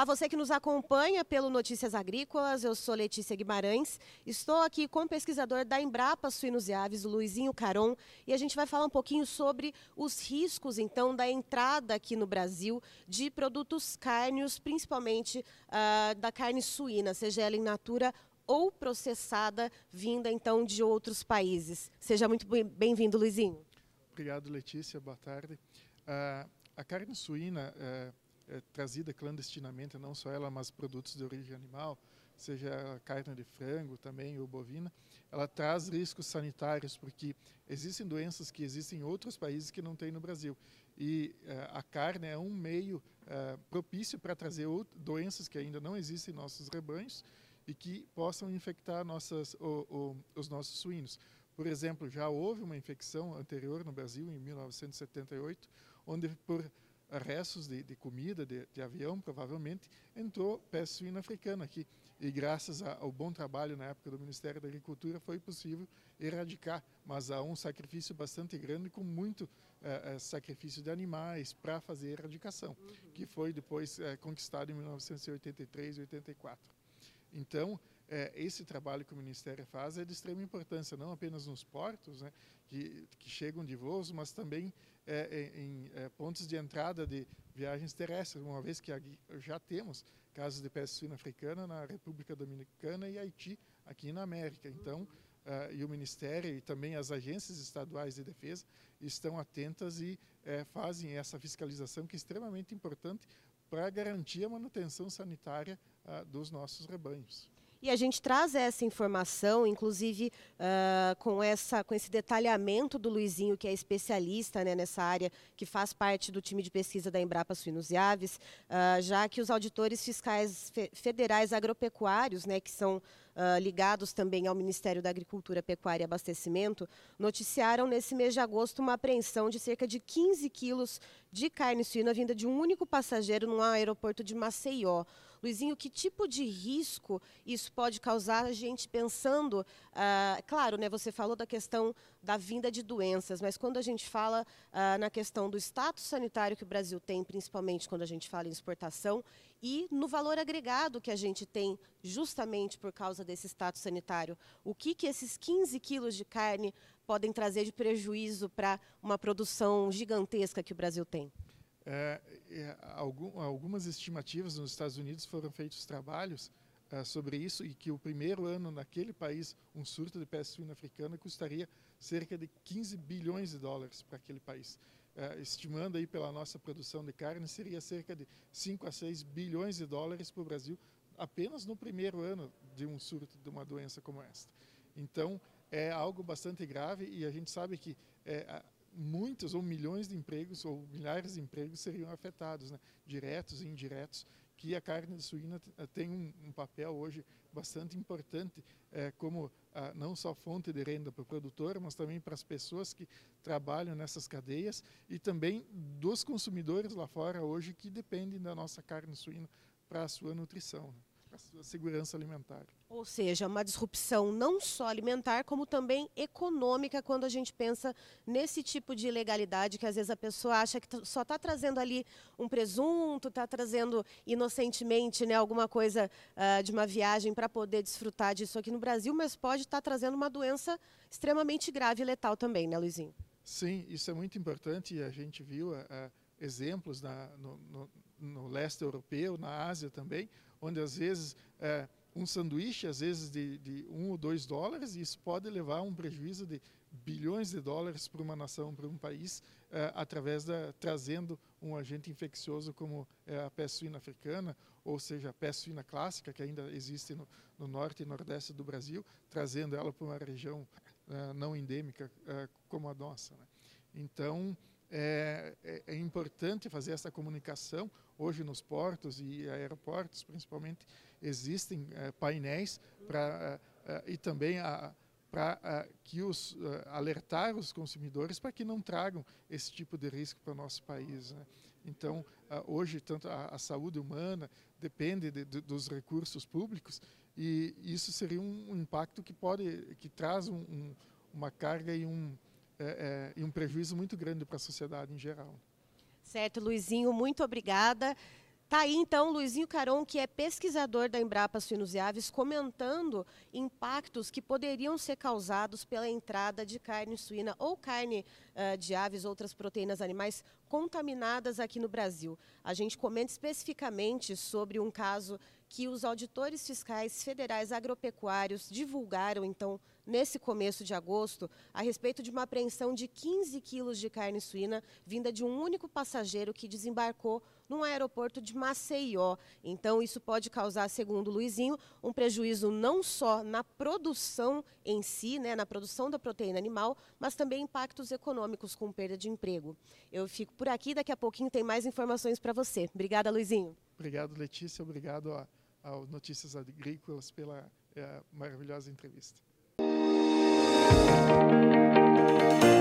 Olá, você que nos acompanha pelo Notícias Agrícolas, eu sou Letícia Guimarães, estou aqui com o pesquisador da Embrapa Suínos e Aves, Luizinho Caron, e a gente vai falar um pouquinho sobre os riscos, então, da entrada aqui no Brasil de produtos cárneos, principalmente uh, da carne suína, seja ela in natura ou processada, vinda então de outros países. Seja muito bem-vindo, Luizinho. Obrigado, Letícia, boa tarde. Uh, a carne suína... Uh é, trazida clandestinamente, não só ela, mas produtos de origem animal, seja carne de frango também ou bovina, ela traz riscos sanitários porque existem doenças que existem em outros países que não tem no Brasil. E é, a carne é um meio é, propício para trazer doenças que ainda não existem em nossos rebanhos e que possam infectar nossas, o, o, os nossos suínos. Por exemplo, já houve uma infecção anterior no Brasil, em 1978, onde por restos de, de comida, de, de, avião, provavelmente, entrou peste suína africana aqui. E graças ao bom trabalho na época do Ministério da Agricultura foi possível erradicar, mas há um sacrifício bastante grande com muito é, é, sacrifício de animais para fazer a erradicação, uhum. que foi depois é, conquistado em 1983 e 84. Então, é, esse trabalho que o Ministério faz é de extrema importância, não apenas nos portos, né, que, que chegam de voos, mas também é, em é, pontos de entrada de viagens terrestres, uma vez que já temos casos de peste suína africana na República Dominicana e Haiti, aqui na América. Então, Uh, e o Ministério e também as agências estaduais de defesa estão atentas e uh, fazem essa fiscalização que é extremamente importante para garantir a manutenção sanitária uh, dos nossos rebanhos. E a gente traz essa informação, inclusive uh, com, essa, com esse detalhamento do Luizinho, que é especialista né, nessa área, que faz parte do time de pesquisa da Embrapa Suínos e Aves, uh, já que os auditores fiscais fe federais agropecuários, né, que são uh, ligados também ao Ministério da Agricultura, Pecuária e Abastecimento, noticiaram nesse mês de agosto uma apreensão de cerca de 15 quilos de carne suína vinda de um único passageiro no aeroporto de Maceió. Luizinho, que tipo de risco isso pode causar a gente pensando, uh, claro, né, você falou da questão da vinda de doenças, mas quando a gente fala uh, na questão do status sanitário que o Brasil tem, principalmente quando a gente fala em exportação, e no valor agregado que a gente tem justamente por causa desse status sanitário, o que, que esses 15 quilos de carne podem trazer de prejuízo para uma produção gigantesca que o Brasil tem? É, é, algum, algumas estimativas nos Estados Unidos foram feitos trabalhos é, sobre isso e que o primeiro ano naquele país um surto de peste suína africana custaria cerca de 15 bilhões de dólares para aquele país. É, estimando aí pela nossa produção de carne, seria cerca de 5 a 6 bilhões de dólares para o Brasil apenas no primeiro ano de um surto de uma doença como esta. Então, é algo bastante grave e a gente sabe que é, muitos ou milhões de empregos ou milhares de empregos seriam afetados, né? diretos e indiretos, que a carne suína eh, tem um, um papel hoje bastante importante é, como ah, não só fonte de renda para o produtor, mas também para as pessoas que trabalham nessas cadeias e também dos consumidores lá fora hoje que dependem da nossa carne suína para a sua nutrição. Né? A segurança alimentar. Ou seja, uma disrupção não só alimentar, como também econômica, quando a gente pensa nesse tipo de ilegalidade que às vezes a pessoa acha que só está trazendo ali um presunto, está trazendo inocentemente né, alguma coisa uh, de uma viagem para poder desfrutar disso aqui no Brasil, mas pode estar tá trazendo uma doença extremamente grave e letal também, né, Luizinho? Sim, isso é muito importante e a gente viu uh, exemplos na, no, no, no leste europeu, na Ásia também, onde às vezes é, um sanduíche, às vezes de, de um ou dois dólares, isso pode levar a um prejuízo de bilhões de dólares para uma nação, para um país, é, através da trazendo um agente infeccioso como é, a peste suína africana, ou seja, a peste suína clássica, que ainda existe no, no norte e nordeste do Brasil, trazendo ela para uma região é, não endêmica é, como a nossa. Né? Então, é, é, é, importante fazer essa comunicação. Hoje, nos portos e aeroportos, principalmente, existem é, painéis para é, é, e também para que os alertar os consumidores para que não tragam esse tipo de risco para o nosso país. Né? Então, hoje, tanto a, a saúde humana depende de, de, dos recursos públicos e isso seria um, um impacto que pode, que traz um, um, uma carga e um é, é, e um prejuízo muito grande para a sociedade em geral. Certo, Luizinho, muito obrigada. Tá aí então Luizinho Caron, que é pesquisador da Embrapa Suínos e Aves, comentando impactos que poderiam ser causados pela entrada de carne suína ou carne uh, de aves, outras proteínas animais contaminadas aqui no Brasil. A gente comenta especificamente sobre um caso que os auditores fiscais federais agropecuários divulgaram, então, nesse começo de agosto, a respeito de uma apreensão de 15 quilos de carne suína vinda de um único passageiro que desembarcou num aeroporto de Maceió. Então, isso pode causar, segundo Luizinho, um prejuízo não só na produção em si, né, na produção da proteína animal, mas também impactos econômicos com perda de emprego. Eu fico por aqui, daqui a pouquinho tem mais informações para você. Obrigada, Luizinho. Obrigado, Letícia. Obrigado ao Notícias Agrícolas pela é, maravilhosa entrevista. Música